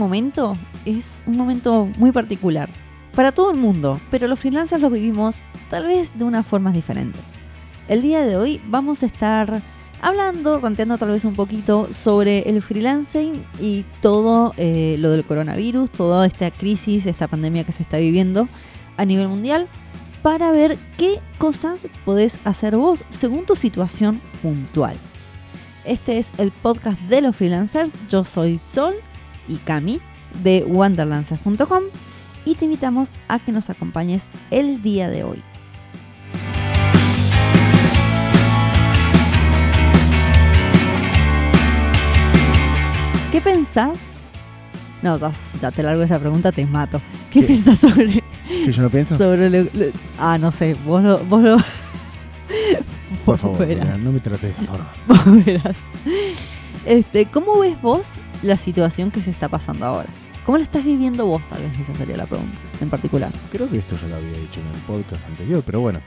momento es un momento muy particular para todo el mundo, pero los freelancers lo vivimos tal vez de una forma diferente. El día de hoy vamos a estar hablando, ranteando tal vez un poquito sobre el freelancing y todo eh, lo del coronavirus, toda esta crisis, esta pandemia que se está viviendo a nivel mundial, para ver qué cosas podés hacer vos según tu situación puntual. Este es el podcast de los freelancers. Yo soy Sol y Cami de wanderlancers.com y te invitamos a que nos acompañes el día de hoy. ¿Qué pensás? No, ya te largo esa pregunta, te mato. ¿Qué, pensás sobre ¿Que yo no pienso? Sobre ah, no sé, vos lo. Vos lo Por favor, no me trates de esa forma. Vos verás. Este, ¿Cómo ves vos la situación que se está pasando ahora? ¿Cómo la estás viviendo vos, tal vez? Esa sería la pregunta, en particular. Creo que esto ya lo había dicho en el podcast anterior, pero bueno.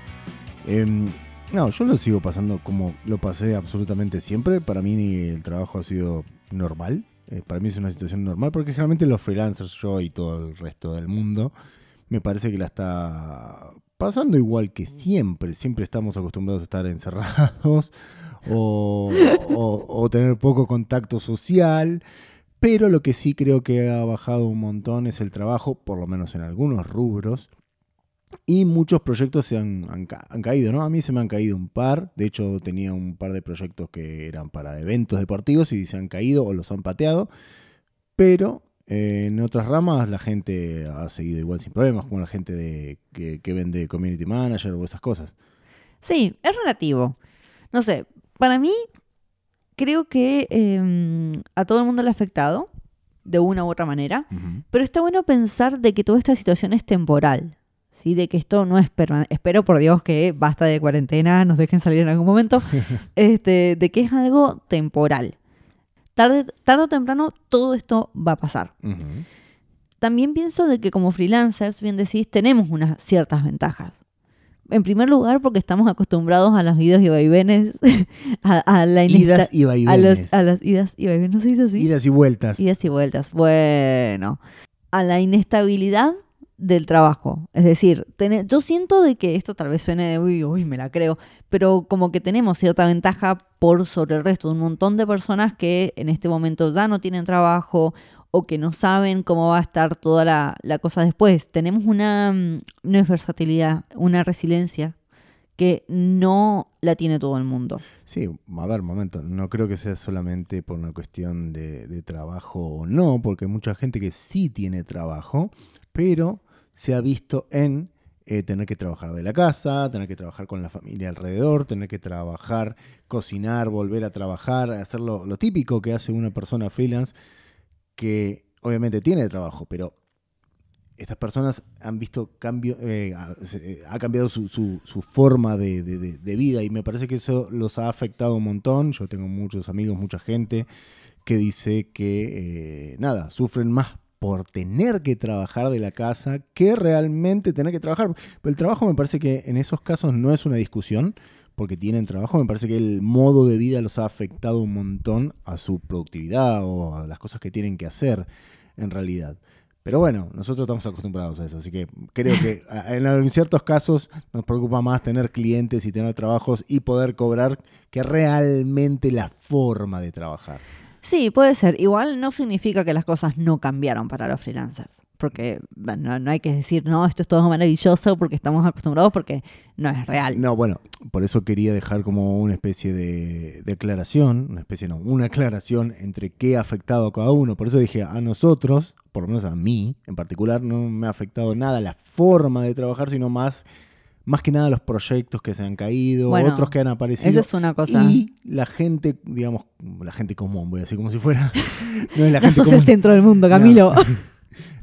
Em, no, yo lo sigo pasando como lo pasé absolutamente siempre. Para mí el trabajo ha sido normal. Eh, para mí es una situación normal porque generalmente los freelancers, yo y todo el resto del mundo, me parece que la está pasando igual que siempre. Siempre estamos acostumbrados a estar encerrados o, tener poco contacto social. Pero lo que sí creo que ha bajado un montón es el trabajo, por lo menos en algunos rubros. Y muchos proyectos se han, han, caído, ¿no? A mí se me han caído un par. De hecho, tenía un par de proyectos que eran para eventos deportivos y se han caído o los han pateado. Pero en otras ramas la gente ha seguido igual sin problemas, como la gente de, que, vende community manager o esas cosas. Sí, es relativo. No sé, para mí creo que em, a todo el mundo le ha afectado de una u otra manera, pero está bueno pensar de que toda esta situación es temporal. ¿sí? De que esto no es permanente. Espero por Dios que basta de cuarentena, nos dejen salir en algún momento. este, de que es algo temporal tarde, o temprano todo esto va a pasar. También pienso de que como freelancers, bien decís, tenemos unas ciertas ventajas. En primer lugar, porque estamos acostumbrados a las idas y vaivenes, a, la Idas y vaivenes. A, las idas y vaivenes, ¿no se dice así? Idas y vueltas. Idas y vueltas. Bueno, a la inestabilidad del trabajo. Es decir, yo siento de que esto tal vez suene de, uy, uy, me la creo, pero como que tenemos cierta ventaja por sobre el resto de un montón de personas que en este momento ya no tienen trabajo o que no saben cómo va a estar toda la, cosa después. Tenemos una, mm, una versatilidad, una resiliencia que no la tiene todo el mundo. Sí, a ver, momento, no creo que sea solamente por una cuestión de, trabajo o no, porque hay mucha gente que sí tiene trabajo, pero se ha visto en eh, tener que trabajar de la casa, tener que trabajar con la familia alrededor, tener que trabajar, cocinar, volver a trabajar, hacer lo, típico que hace una persona freelance que obviamente tiene trabajo, pero estas personas han visto cambio, eh, eh, ha cambiado su, forma de, vida y me parece que eso los ha afectado un montón. Yo tengo muchos amigos, mucha gente que dice que, nada, sufren más por tener que trabajar de la casa que realmente tener que trabajar. Pero el trabajo me parece que en esos casos no es una discusión, porque tienen trabajo, me parece que el modo de vida los ha afectado un montón a su productividad o a las cosas que tienen que hacer en realidad. Pero bueno, nosotros estamos acostumbrados a eso, así que creo que en ciertos casos nos preocupa más tener clientes y tener trabajos y poder cobrar que realmente la forma de trabajar. Sí, puede ser. Igual no significa que las cosas no cambiaron para los freelancers. Porque no, hay que decir, no, esto es todo maravilloso porque estamos acostumbrados, porque no es real. No, bueno, por eso quería dejar como una especie de declaración, una especie no, una aclaración entre qué ha afectado a cada uno. Por eso dije, a nosotros, por lo menos a mí en particular, no me ha afectado nada la forma de trabajar, sino más más que nada los proyectos que se han caído, otros que han aparecido. Eso es una cosa. Y la gente, digamos, la gente común, voy a decir como si fuera. no, la gente el centro del mundo, Camilo.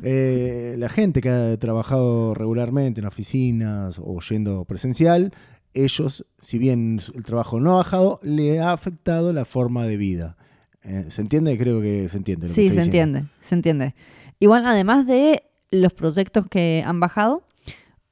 Eh, la gente que ha trabajado regularmente en oficinas o yendo presencial, ellos, si bien el trabajo no ha bajado, le ha afectado la forma de vida. Eh, ¿Se entiende? Creo que se entiende. sí, se entiende, se entiende. Igual, además de los proyectos que han bajado,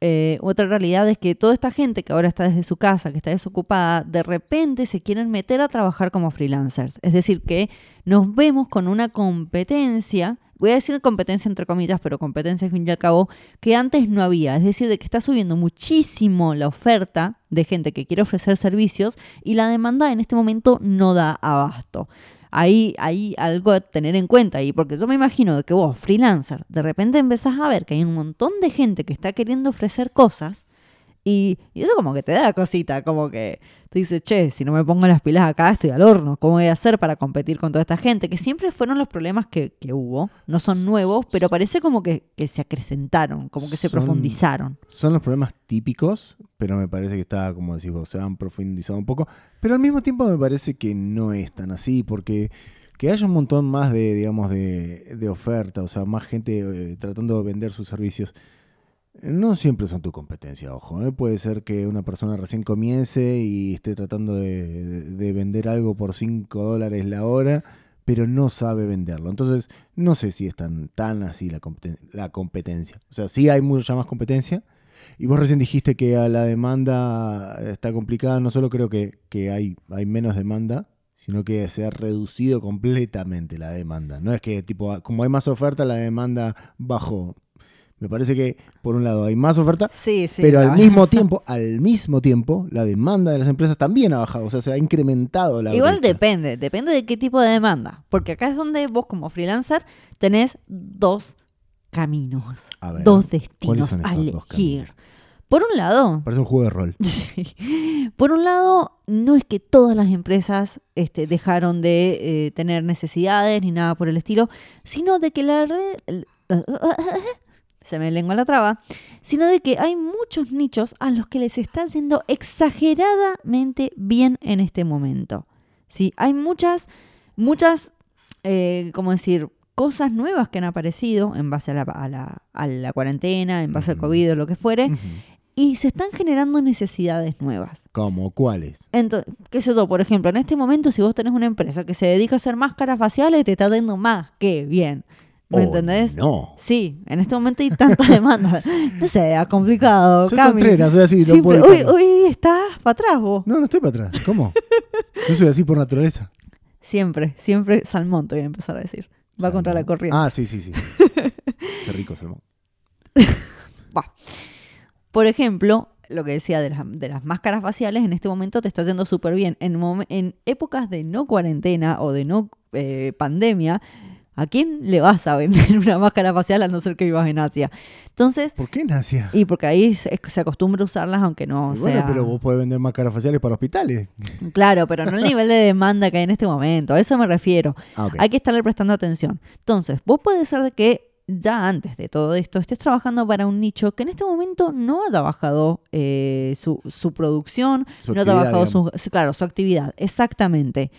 eh, otra realidad es que toda esta gente que ahora está desde su casa, que está desocupada, de repente se quieren meter a trabajar como freelancers. Es decir, que nos vemos con una competencia voy a decir competencia entre comillas, pero competencia al fin y al cabo, que antes no había. Es decir, de que está subiendo muchísimo la oferta de gente que quiere ofrecer servicios y la demanda en este momento no da abasto. Ahí hay algo a tener en cuenta ahí, porque yo me imagino que vos, freelancer, de repente empezás a ver que hay un montón de gente que está queriendo ofrecer cosas y, eso como que te da cosita, como que te dice, che, si no me pongo las pilas acá, estoy al horno. ¿Cómo voy a hacer para competir con toda esta gente? Que siempre fueron los problemas que, hubo. No son nuevos, pero parece como que, se acrecentaron, como que se profundizaron. Son los problemas típicos, pero me parece que está, como decís vos, se han profundizado un poco. Pero al mismo tiempo me parece que no es tan así, porque que haya un montón más de, digamos, de, de oferta, o sea, más gente eh, tratando de vender sus servicios no siempre son tu competencia, ojo. ¿eh? Puede ser que una persona recién comience y esté tratando de, vender algo por 5 dólares la hora, pero no sabe venderlo. Entonces, no sé si es tan, tan así la, la competencia. O sea, sí hay mucha más competencia. Y vos recién dijiste que a la demanda está complicada. No solo creo que, que hay, hay menos demanda, sino que se ha reducido completamente la demanda. No es que, tipo, como hay más oferta, la demanda bajó. Me parece que, por un lado, hay más oferta, pero al mismo tiempo, al mismo tiempo, la demanda de las empresas también ha bajado, o sea, se ha incrementado la Igual depende, depende de qué tipo de demanda, porque acá es donde vos como freelancer tenés dos caminos, dos destinos a elegir. Por un lado... Parece un juego de rol. Por un lado, no es que todas las empresas este, dejaron de eh, tener necesidades ni nada por el estilo, sino de que la red se me lengua la traba, sino de que hay muchos nichos a los que les está yendo exageradamente bien en este momento. ¿sí? Hay muchas, muchas, eh, ¿cómo decir? Cosas nuevas que han aparecido en base a la, a la, cuarentena, en base al COVID o lo que fuere, y se están generando necesidades nuevas. ¿Cómo? ¿Cuáles? Entonces, qué sé yo, por ejemplo, en este momento, si vos tenés una empresa que se dedica a hacer máscaras faciales, te está dando más que bien. ¿Me oh, entendés? No. Sí, en este momento hay tanta demanda. No sé, ha complicado. Soy contrera, soy así. no puedo hoy, hoy, estás para atrás vos. No, no estoy para atrás. ¿Cómo? Yo soy así por naturaleza. Siempre, siempre salmón te voy a empezar a decir. Va contra la corriente. Ah, sí, sí, sí. Qué rico salmón. Por ejemplo, lo que decía de las, de las, máscaras faciales, en este momento te está yendo súper bien. En, en, épocas de no cuarentena o de no eh, pandemia, ¿A quién le vas a vender una máscara facial a no ser que vivas en Asia? Entonces. ¿Por qué en Asia? Y porque ahí se, acostumbra a usarlas aunque no sea. Bueno, pero vos podés vender máscaras faciales para hospitales. Claro, pero no el nivel de demanda que hay en este momento. A eso me refiero. Ah, hay que estarle prestando atención. Entonces, vos puede ser de que ya antes de todo esto estés trabajando para un nicho que en este momento no ha trabajado eh, su, producción, no ha trabajado su, claro, su actividad. Exactamente.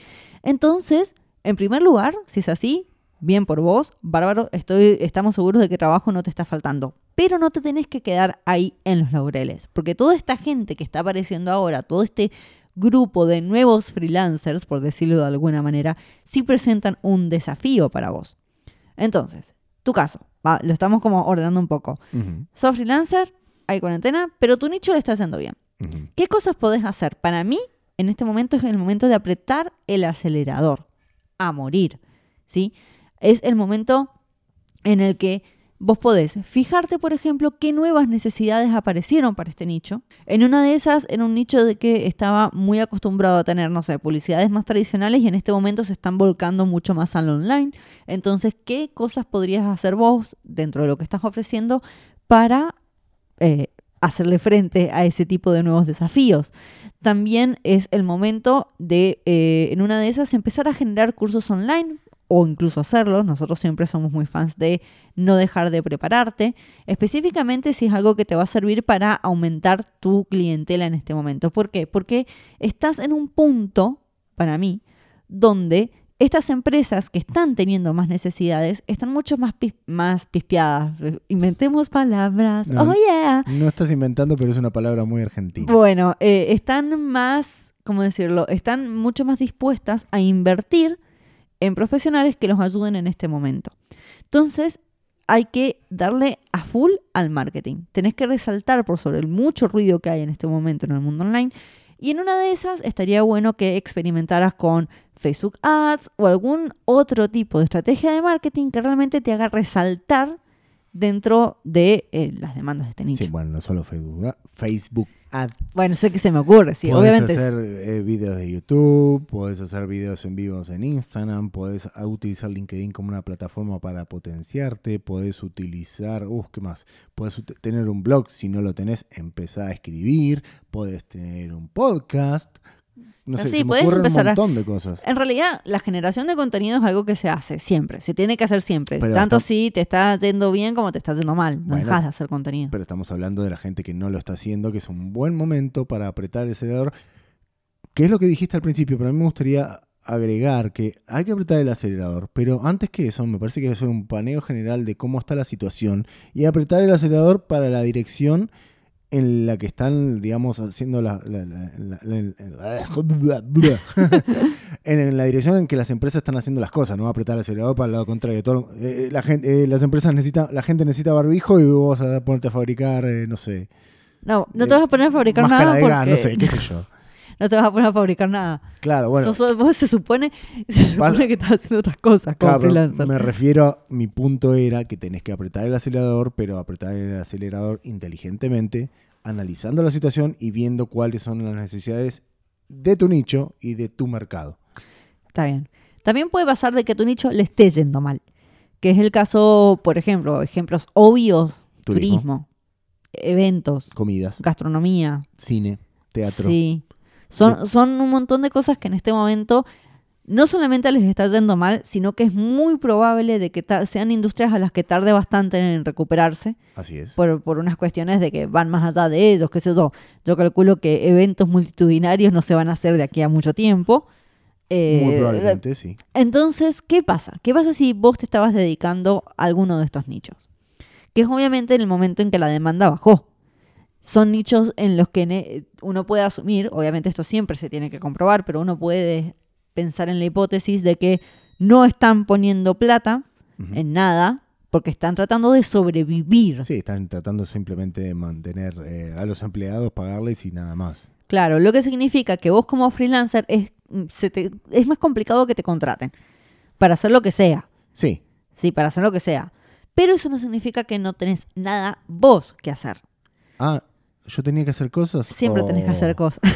Entonces, en primer lugar, si es así, bien por vos, bárbaro, estoy, estamos seguros de que trabajo no te está faltando. Pero no te tenés que quedar ahí en los laureles, porque toda esta gente que está apareciendo ahora, todo este grupo de nuevos freelancers, por decirlo de alguna manera, sí presentan un desafío para vos. Entonces, tu caso, lo estamos como ordenando un poco. Sos freelancer, hay cuarentena, pero tu nicho le está haciendo bien. ¿Qué cosas podés hacer? Para mí, en este momento es el momento de apretar el acelerador a morir, ¿sí? Es el momento en el que vos podés fijarte, por ejemplo, qué nuevas necesidades aparecieron para este nicho. En una de esas era un nicho de que estaba muy acostumbrado a tener, no sé, publicidades más tradicionales y en este momento se están volcando mucho más al online. Entonces, ¿qué cosas podrías hacer vos dentro de lo que estás ofreciendo para eh, hacerle frente a ese tipo de nuevos desafíos? También es el momento de, eh, en una de esas, empezar a generar cursos online o incluso hacerlo. Nosotros siempre somos muy fans de no dejar de prepararte, específicamente si es algo que te va a servir para aumentar tu clientela en este momento. ¿Por qué? Porque estás en un punto, para mí, donde estas empresas que están teniendo más necesidades están mucho más, más pispeadas. Inventemos palabras. oh, yeah. No estás inventando, pero es una palabra muy argentina. Bueno, eh, están más, ¿cómo decirlo? Están mucho más dispuestas a invertir en profesionales que los ayuden en este momento. Entonces, hay que darle a full al marketing. Tenés que resaltar por sobre el mucho ruido que hay en este momento en el mundo online. Y en una de esas estaría bueno que experimentaras con Facebook Ads o algún otro tipo de estrategia de marketing que realmente te haga resaltar dentro de eh, las demandas de este nicho. Sí, bueno, no solo Facebook, Facebook Ads. Bueno, sé que se me ocurre, sí, Podés obviamente. hacer eh, videos de YouTube, puedes hacer videos en vivos en Instagram, puedes utilizar LinkedIn como una plataforma para potenciarte, puedes utilizar, uh, ¿qué más? Puedes tener un blog, si no lo tenés, empezar a escribir, puedes tener un podcast, no sé, Sí, se me un empezar a- montón de cosas. En realidad, la generación de contenido es algo que se hace siempre, se tiene que hacer siempre. Pero Tanto está- si te está yendo bien como te está yendo mal. No Bueno, dejas de hacer contenido. Pero estamos hablando de la gente que no lo está haciendo, que es un buen momento para apretar el acelerador. ¿Qué es lo que dijiste al principio? Pero a mí me gustaría agregar que hay que apretar el acelerador. Pero antes que eso, me parece que hacer un paneo general de cómo está la situación y apretar el acelerador para la dirección en la que están, digamos, haciendo la, en, la dirección en que las empresas están haciendo las cosas, no apretar el acelerador para el lado contrario. Todo, eh, gente, eh, las empresas necesitan, la gente necesita barbijo y vos vas a ponerte a fabricar, eh, no sé, No, no te vas a poner a fabricar nada porque no sé, qué sé yo. No te vas a poner a fabricar nada. Claro, bueno, Sos- vos se supone, se Vas- supone que estás haciendo otras cosas como claro, freelancer. me refiero, mi punto era que tenés que apretar el acelerador, pero apretar el acelerador inteligentemente, analizando la situación y viendo cuáles son las necesidades de tu nicho y de tu mercado. Está bien. También puede pasar de que tu nicho le esté yendo mal. Que es el caso, por ejemplo, ejemplos obvios, Turismo. turismo, eventos, Comidas, gastronomía. cine, teatro. Sí. Son, son un montón de cosas que en este momento no solamente les está yendo mal, sino que es muy probable de que sean industrias a las que tarde bastante en recuperarse Así es. por, por unas cuestiones de que van más allá de ellos, qué sé yo. Yo calculo que eventos multitudinarios no se van a hacer de aquí a mucho tiempo. Eh, Muy probablemente, sí. entonces, ¿qué pasa? ¿Qué pasa si vos te estabas dedicando a alguno de estos nichos? Que es obviamente en el momento en que la demanda bajó. Son nichos en los que uno puede asumir, obviamente esto siempre se tiene que comprobar, pero uno puede pensar en la hipótesis de que no están poniendo plata en nada porque están tratando de sobrevivir. Sí, están tratando simplemente de mantener eh, a los empleados, pagarles y nada más. Claro, lo que significa que vos como freelancer es, se te- es más complicado que te contraten para hacer lo que sea. Sí, Sí, para hacer lo que sea. Pero eso no significa que no tenés nada vos que hacer. Ah, yo tenía que hacer cosas. Siempre tenés que hacer cosas.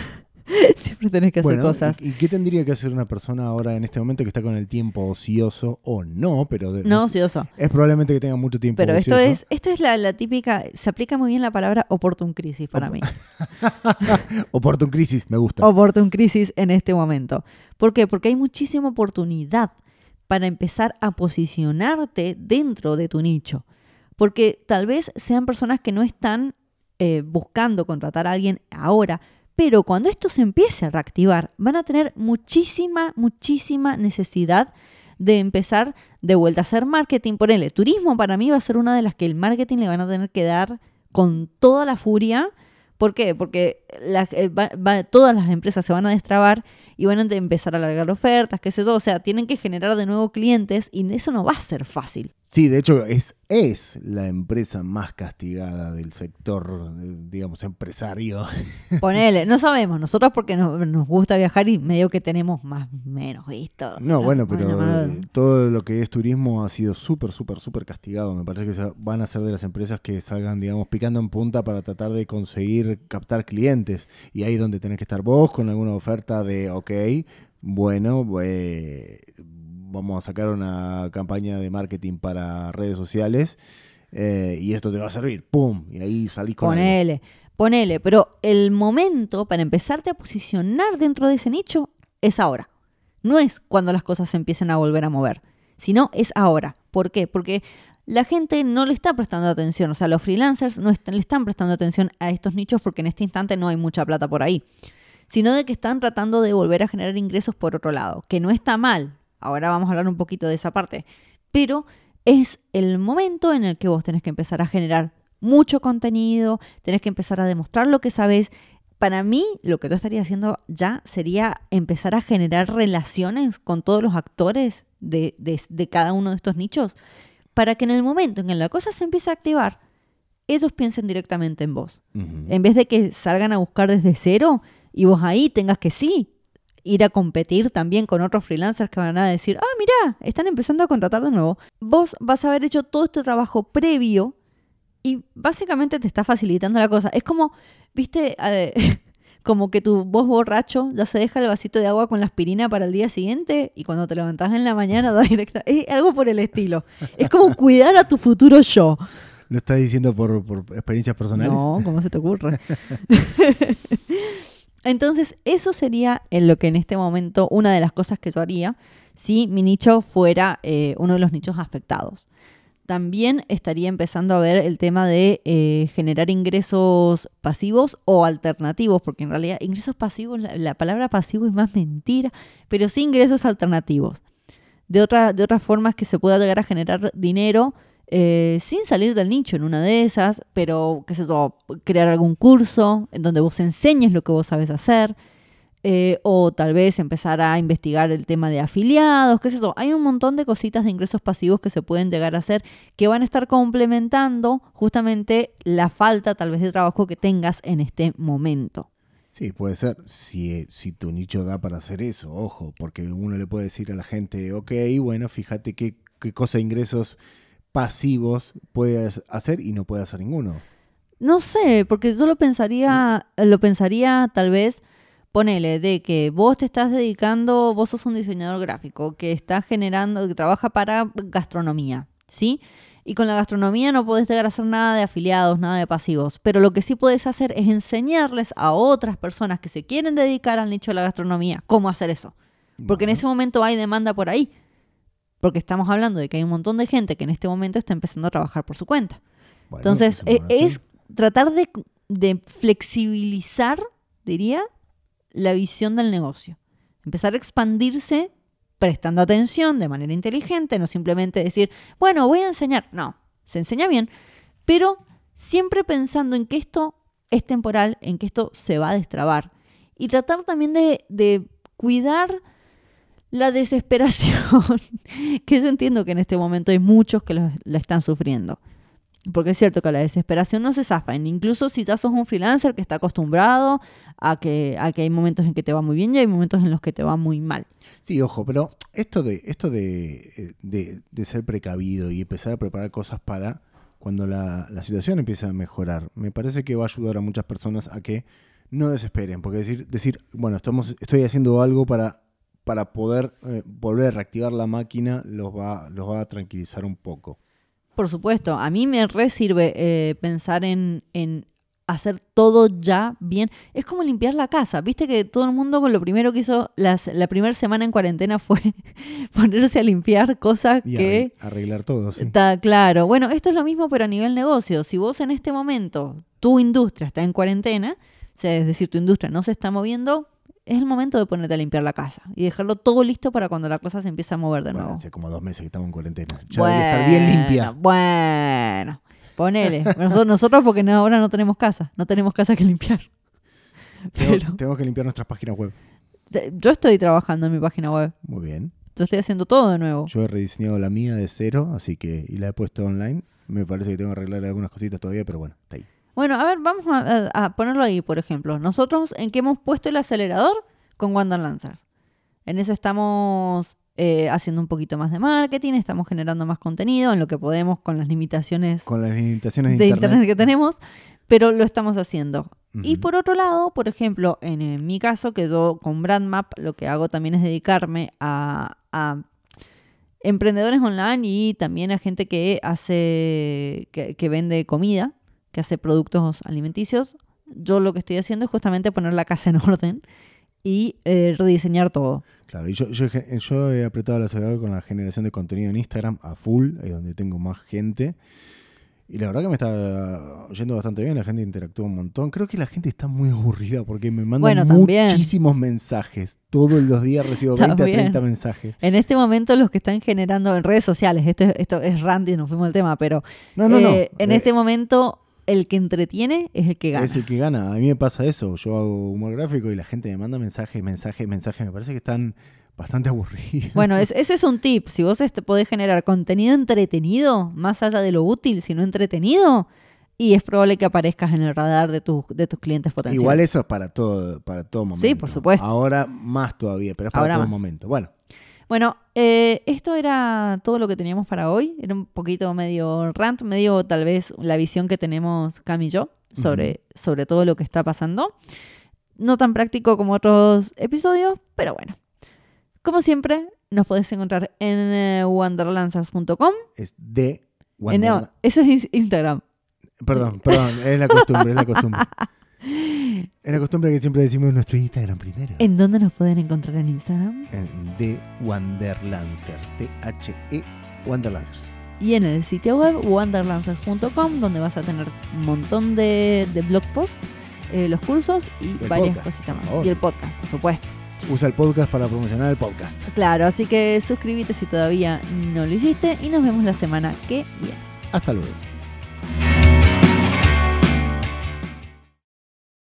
Siempre tenés que hacer cosas. ¿y, y qué tendría que hacer una persona ahora en este momento que está con el tiempo ocioso o no? Pero de- No es, ocioso. es probablemente que tenga mucho tiempo Pero esto ocioso. es, esto es la, la típica, se aplica muy bien la palabra oportun crisis para Op- mí. Oportun crisis, me gusta. Oportun crisis en este momento. ¿Por qué? Porque hay muchísima oportunidad para empezar a posicionarte dentro de tu nicho. Porque tal vez sean personas que no están eh, buscando contratar a alguien ahora, pero cuando esto se empiece a reactivar, van a tener muchísima, muchísima necesidad de empezar de vuelta a hacer marketing. Por turismo para mí va a ser una de las que el marketing le van a tener que dar con toda la furia. ¿Por qué? Porque la- eh, va- va- todas las empresas se van a destrabar y van a empezar a alargar ofertas, qué sé yo. O sea, tienen que generar de nuevo clientes y eso no va a ser fácil. Sí, de hecho es, es la empresa más castigada del sector, eh, digamos, empresario. Ponele, no sabemos, nosotros porque nos, nos gusta viajar y medio que tenemos más menos visto. No, bueno, pero Bueno, eh, todo lo que es turismo ha sido súper, súper, súper castigado. Me parece que van a ser de las empresas que salgan, digamos, picando en punta para tratar de conseguir captar clientes. Y ahí es donde tenés que estar vos con alguna oferta de, ok, bueno, eh, vamos a sacar una campaña de marketing para redes sociales eh, y esto te va a servir. ¡Pum! Y ahí salís con. Ponele, ponele, pero el momento para empezarte a posicionar dentro de ese nicho es ahora. No es cuando las cosas se empiecen a volver a mover, sino es ahora. ¿Por qué? Porque la gente no le está prestando atención, o sea, los freelancers no le están prestando atención a estos nichos porque en este instante no hay mucha plata por ahí, sino de que están tratando de volver a generar ingresos por otro lado, que no está mal. Ahora vamos a hablar un poquito de esa parte, pero es el momento en el que vos tenés que empezar a generar mucho contenido, tenés que empezar a demostrar lo que sabes. Para mí, lo que tú estarías haciendo ya sería empezar a generar relaciones con todos los actores de, de- de cada uno de estos nichos, para que en el momento en que la cosa se empiece a activar, ellos piensen directamente en vos. En vez de que salgan a buscar desde cero y vos ahí tengas que sí ir a competir también con otros freelancers que van a decir, ah, mira, están empezando a contratar de nuevo. Vos vas a haber hecho todo este trabajo previo y básicamente te está facilitando la cosa. Es como, viste, eh, como que tu voz borracho ya se deja el vasito de agua con la aspirina para el día siguiente y cuando te levantás en la mañana da directa. Es algo por el estilo. Es como cuidar a tu futuro yo. ¿Lo estás diciendo por, por experiencias personales? No, ¿cómo se te ocurre? Entonces, eso sería en lo que en este momento una de las cosas que yo haría si mi nicho fuera eh, uno de los nichos afectados. También estaría empezando a ver el tema de eh, generar ingresos pasivos o alternativos, porque en realidad ingresos pasivos, la, palabra pasivo es más mentira, pero sí ingresos alternativos. De, de otras formas que se pueda llegar a generar dinero eh, sin salir del nicho en una de esas, pero, qué sé yo, crear algún curso en donde vos enseñes lo que vos sabes hacer, eh, o tal vez empezar a investigar el tema de afiliados, qué sé yo. Hay un montón de cositas de ingresos pasivos que se pueden llegar a hacer que van a estar complementando justamente la falta tal vez de trabajo que tengas en este momento. Sí, puede ser, si, si tu nicho da para hacer eso, ojo, porque uno le puede decir a la gente, ok, bueno, fíjate qué, qué cosa de ingresos pasivos puedes hacer y no puede hacer ninguno. No sé, porque yo lo pensaría, lo pensaría tal vez, ponele, de que vos te estás dedicando, vos sos un diseñador gráfico que está generando, que trabaja para gastronomía, ¿sí? Y con la gastronomía no podés llegar a hacer nada de afiliados, nada de pasivos. Pero lo que sí puedes hacer es enseñarles a otras personas que se quieren dedicar al nicho de la gastronomía cómo hacer eso. Porque en ese momento hay demanda por ahí. Porque estamos hablando de que hay un montón de gente que en este momento está empezando a trabajar por su cuenta. Entonces, e, es, tratar de, flexibilizar, diría, la visión del negocio. Empezar a expandirse prestando atención de manera inteligente, no simplemente decir, bueno, voy a enseñar. No, se enseña bien, pero siempre pensando en que esto es temporal, en que esto se va a destrabar. Y tratar también de, cuidar la desesperación, que yo entiendo que en este momento hay muchos que la están sufriendo. Porque es cierto que la desesperación no se zafa. Incluso si ya sos un freelancer que está acostumbrado a que, a que hay momentos en que te va muy bien y hay momentos en los que te va muy mal. Sí, ojo, pero esto de, esto de, de, ser precavido y empezar a preparar cosas para cuando la, la, situación empiece a mejorar, me parece que va a ayudar a muchas personas a que no desesperen. Porque decir, decir bueno, estamos, estoy haciendo algo para para poder eh, volver a reactivar la máquina los va, los va a tranquilizar un poco. Por supuesto, a mí me re sirve eh, pensar en, en, hacer todo ya bien. Es como limpiar la casa. Viste que todo el mundo con lo primero que hizo las, la primera semana en cuarentena fue ponerse a limpiar cosas que... Arreglar todo, sí. Está claro. Bueno, esto es lo mismo pero a nivel negocio. Si vos en este momento, tu industria está en cuarentena, es decir, tu industria no se está moviendo, es el momento de ponerte a limpiar la casa y dejarlo todo listo para cuando la cosa se empiece a mover de nuevo. Hace como dos meses que estamos en cuarentena. Ya debe estar bien limpia. Bueno, ponele. nosotros, porque ahora no tenemos casa, no tenemos casa que limpiar. Tenemos que limpiar nuestras páginas web. Yo estoy trabajando en mi página web. Muy bien. Yo estoy haciendo todo de nuevo. Yo he rediseñado la mía de cero, así que y la he puesto online. Me parece que tengo que arreglar algunas cositas todavía, pero bueno, está ahí. Bueno, a ver, vamos a, ponerlo ahí, por ejemplo. Nosotros, ¿en qué hemos puesto el acelerador? Con Wonder Lancers. En eso estamos eh, haciendo un poquito más de marketing, estamos generando más contenido en lo que podemos con las limitaciones, con las limitaciones de, internet. que tenemos, pero lo estamos haciendo. Y por otro lado, por ejemplo, en, mi caso, que yo con BrandMap lo que hago también es dedicarme a, a emprendedores online y también a gente que hace, que, que vende comida que hace productos alimenticios, yo lo que estoy haciendo es justamente poner la casa en orden y eh, rediseñar todo. Claro, y yo, yo, he apretado el acelerador con la generación de contenido en Instagram a full, ahí donde tengo más gente. Y la verdad que me está yendo bastante bien, la gente interactúa un montón. Creo que la gente está muy aburrida porque me mandan muchísimos mensajes. Todos los días recibo 20 a 30 mensajes. En este momento los que están generando en redes sociales, esto, esto es Randy, nos fuimos del tema, pero no, no, no. Eh, en eh, este momento el que entretiene es el que gana. Es el que gana. A mí me pasa eso. Yo hago humor gráfico y la gente me manda mensajes, mensajes, mensajes. Me parece que están bastante aburridos. Bueno, ese es un tip. Si vos este, podés generar contenido entretenido, más allá de lo útil, sino entretenido, y es probable que aparezcas en el radar de, tus de tus clientes potenciales. Igual eso es para todo, para todo momento. Sí, por supuesto. Ahora más todavía, pero es para Ahora todo más. momento. Bueno, Bueno, eh, esto era todo lo que teníamos para hoy. Era un poquito medio rant, medio tal vez la visión que tenemos Cam y yo sobre, sobre todo lo que está pasando. No tan práctico como otros episodios, pero bueno. Como siempre, nos podés encontrar en eh, wanderlancers.com. es de Eh, no, eso es ins- Instagram. Perdón, perdón, es la costumbre, es la costumbre. Es la costumbre que siempre decimos nuestro Instagram primero. ¿En dónde nos pueden encontrar en Instagram? En de Wanderlancers, T-H-E Wanderlancers. Y en el sitio web wanderlancers.com, donde vas a tener un montón de, de blog posts, eh, los cursos y, varias podcast, cositas más. favor. Y el podcast, por supuesto. Usa el podcast para promocionar el podcast. Claro, así que suscríbete si todavía no lo hiciste y nos vemos la semana que viene. Hasta luego.